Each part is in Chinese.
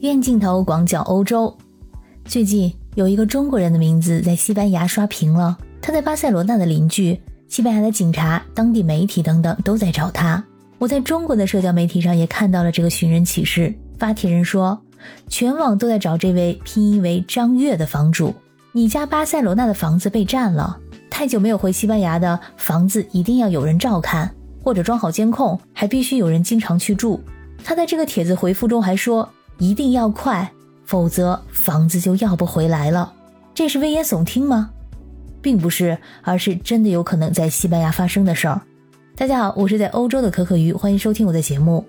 院镜头广角欧洲，最近有一个中国人的名字在西班牙刷屏了。他在巴塞罗那的邻居、西班牙的警察、当地媒体等等都在找他。我在中国的社交媒体上也看到了这个寻人启事。发帖人说，全网都在找这位拼音为张悦的房主。你家巴塞罗那的房子被占了，太久没有回西班牙的房子一定要有人照看，或者装好监控，还必须有人经常去住。他在这个帖子回复中还说。一定要快，否则房子就要不回来了。这是危言耸听吗？并不是，而是真的有可能在西班牙发生的事儿。大家好，我是在欧洲的可可鱼，欢迎收听我的节目。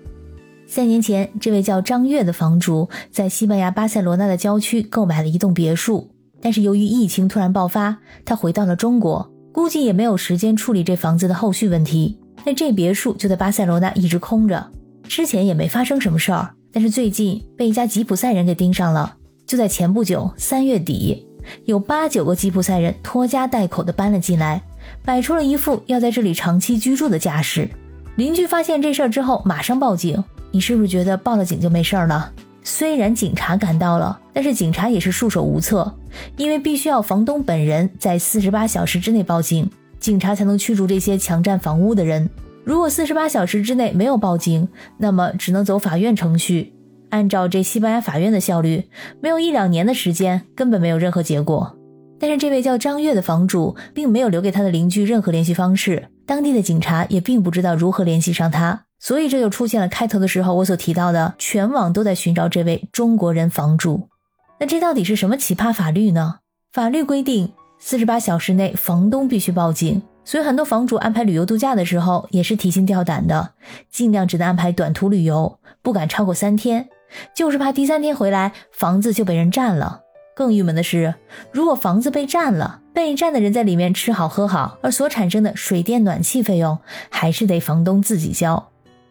三年前，这位叫张悦的房主在西班牙巴塞罗那的郊区购买了一栋别墅，但是由于疫情突然爆发，他回到了中国，估计也没有时间处理这房子的后续问题。那这别墅就在巴塞罗那一直空着，之前也没发生什么事儿。但是最近被一家吉普赛人给盯上了。就在前不久，三月底，有八九个吉普赛人拖家带口的搬了进来，摆出了一副要在这里长期居住的架势。邻居发现这事儿之后，马上报警。你是不是觉得报了警就没事儿了？虽然警察赶到了，但是警察也是束手无策，因为必须要房东本人在四十八小时之内报警，警察才能驱逐这些强占房屋的人。如果四十八小时之内没有报警，那么只能走法院程序。按照这西班牙法院的效率，没有一两年的时间，根本没有任何结果。但是这位叫张悦的房主并没有留给他的邻居任何联系方式，当地的警察也并不知道如何联系上他，所以这就出现了开头的时候我所提到的，全网都在寻找这位中国人房主。那这到底是什么奇葩法律呢？法律规定，四十八小时内房东必须报警。所以，很多房主安排旅游度假的时候也是提心吊胆的，尽量只能安排短途旅游，不敢超过三天，就是怕第三天回来房子就被人占了。更郁闷的是，如果房子被占了，被占的人在里面吃好喝好，而所产生的水电暖气费用还是得房东自己交。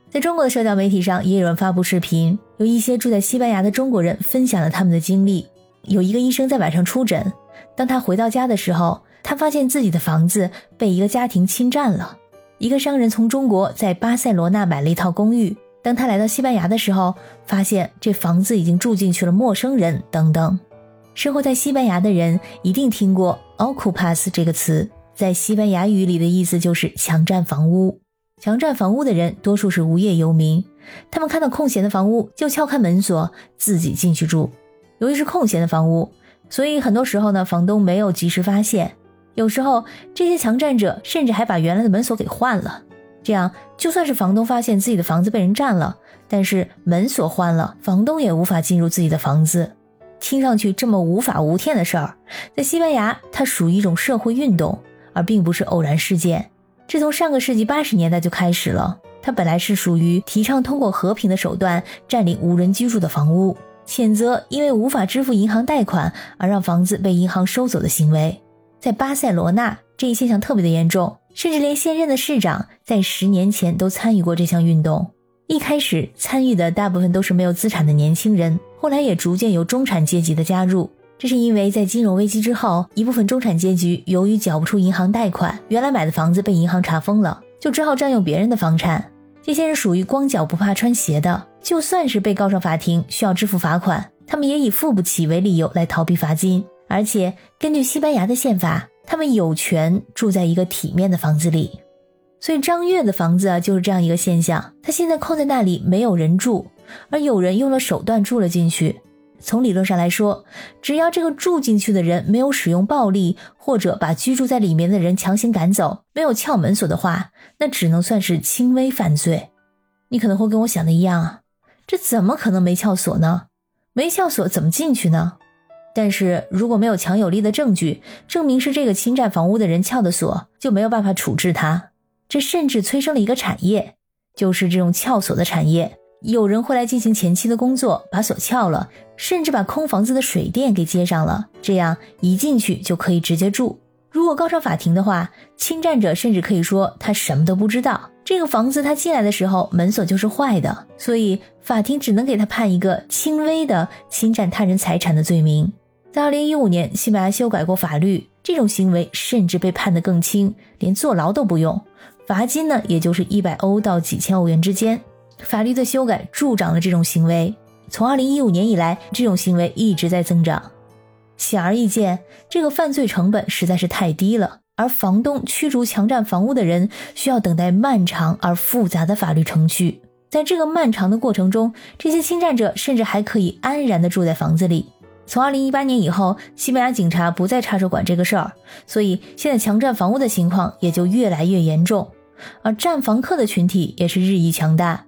在中国的社交媒体上，也有人发布视频，有一些住在西班牙的中国人分享了他们的经历。有一个医生在晚上出诊，当他回到家的时候。他发现自己的房子被一个家庭侵占了。一个商人从中国在巴塞罗那买了一套公寓，当他来到西班牙的时候，发现这房子已经住进去了陌生人等等。生活在西班牙的人一定听过 “ocupas” 这个词，在西班牙语里的意思就是强占房屋。强占房屋的人多数是无业游民，他们看到空闲的房屋就敲开门锁自己进去住。由于是空闲的房屋，所以很多时候呢，房东没有及时发现。有时候，这些强占者甚至还把原来的门锁给换了，这样就算是房东发现自己的房子被人占了，但是门锁换了，房东也无法进入自己的房子。听上去这么无法无天的事儿，在西班牙它属于一种社会运动，而并不是偶然事件。这从上个世纪八十年代就开始了。它本来是属于提倡通过和平的手段占领无人居住的房屋，谴责因为无法支付银行贷款而让房子被银行收走的行为。在巴塞罗那，这一现象特别的严重，甚至连现任的市长在十年前都参与过这项运动。一开始参与的大部分都是没有资产的年轻人，后来也逐渐有中产阶级的加入。这是因为在金融危机之后，一部分中产阶级由于缴不出银行贷款，原来买的房子被银行查封了，就只好占用别人的房产。这些人属于光脚不怕穿鞋的，就算是被告上法庭需要支付罚款，他们也以付不起为理由来逃避罚金。而且根据西班牙的宪法，他们有权住在一个体面的房子里。所以张悦的房子啊，就是这样一个现象。他现在空在那里，没有人住，而有人用了手段住了进去。从理论上来说，只要这个住进去的人没有使用暴力，或者把居住在里面的人强行赶走，没有撬门锁的话，那只能算是轻微犯罪。你可能会跟我想的一样啊，这怎么可能没撬锁呢？没撬锁怎么进去呢？但是如果没有强有力的证据证明是这个侵占房屋的人撬的锁，就没有办法处置他。这甚至催生了一个产业，就是这种撬锁的产业。有人会来进行前期的工作，把锁撬了，甚至把空房子的水电给接上了，这样一进去就可以直接住。如果告上法庭的话，侵占者甚至可以说他什么都不知道，这个房子他进来的时候门锁就是坏的，所以法庭只能给他判一个轻微的侵占他人财产的罪名。在二零一五年，西班牙修改过法律，这种行为甚至被判得更轻，连坐牢都不用，罚金呢，也就是一百欧到几千欧元之间。法律的修改助长了这种行为。从2015年以来，这种行为一直在增长。显而易见，这个犯罪成本实在是太低了，而房东驱逐强占房屋的人需要等待漫长而复杂的法律程序。在这个漫长的过程中，这些侵占者甚至还可以安然地住在房子里。从2018年以后，西班牙警察不再插手管这个事儿，所以现在强占房屋的情况也就越来越严重，而占房客的群体也是日益强大。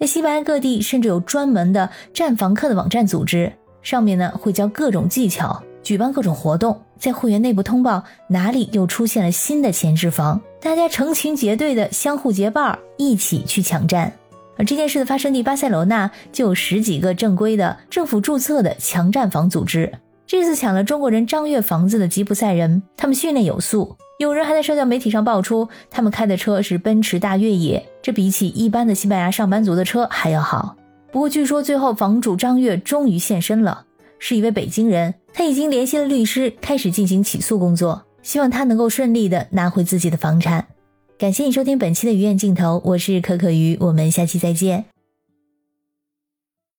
在西班牙各地，甚至有专门的占房客的网站组织，上面呢会教各种技巧，举办各种活动，在会员内部通报哪里又出现了新的闲置房，大家成群结队的相互结伴，一起去抢占。而这件事的发生地巴塞罗那就有十几个正规的政府注册的强占房组织。这次抢了中国人张月房子的吉普赛人，他们训练有素。有人还在社交媒体上爆出，他们开的车是奔驰大越野，这比起一般的西班牙上班族的车还要好。不过，据说最后房主张月终于现身了，是一位北京人，他已经联系了律师，开始进行起诉工作，希望他能够顺利的拿回自己的房产。感谢你收听本期的鱼眼镜头，我是可可鱼，我们下期再见。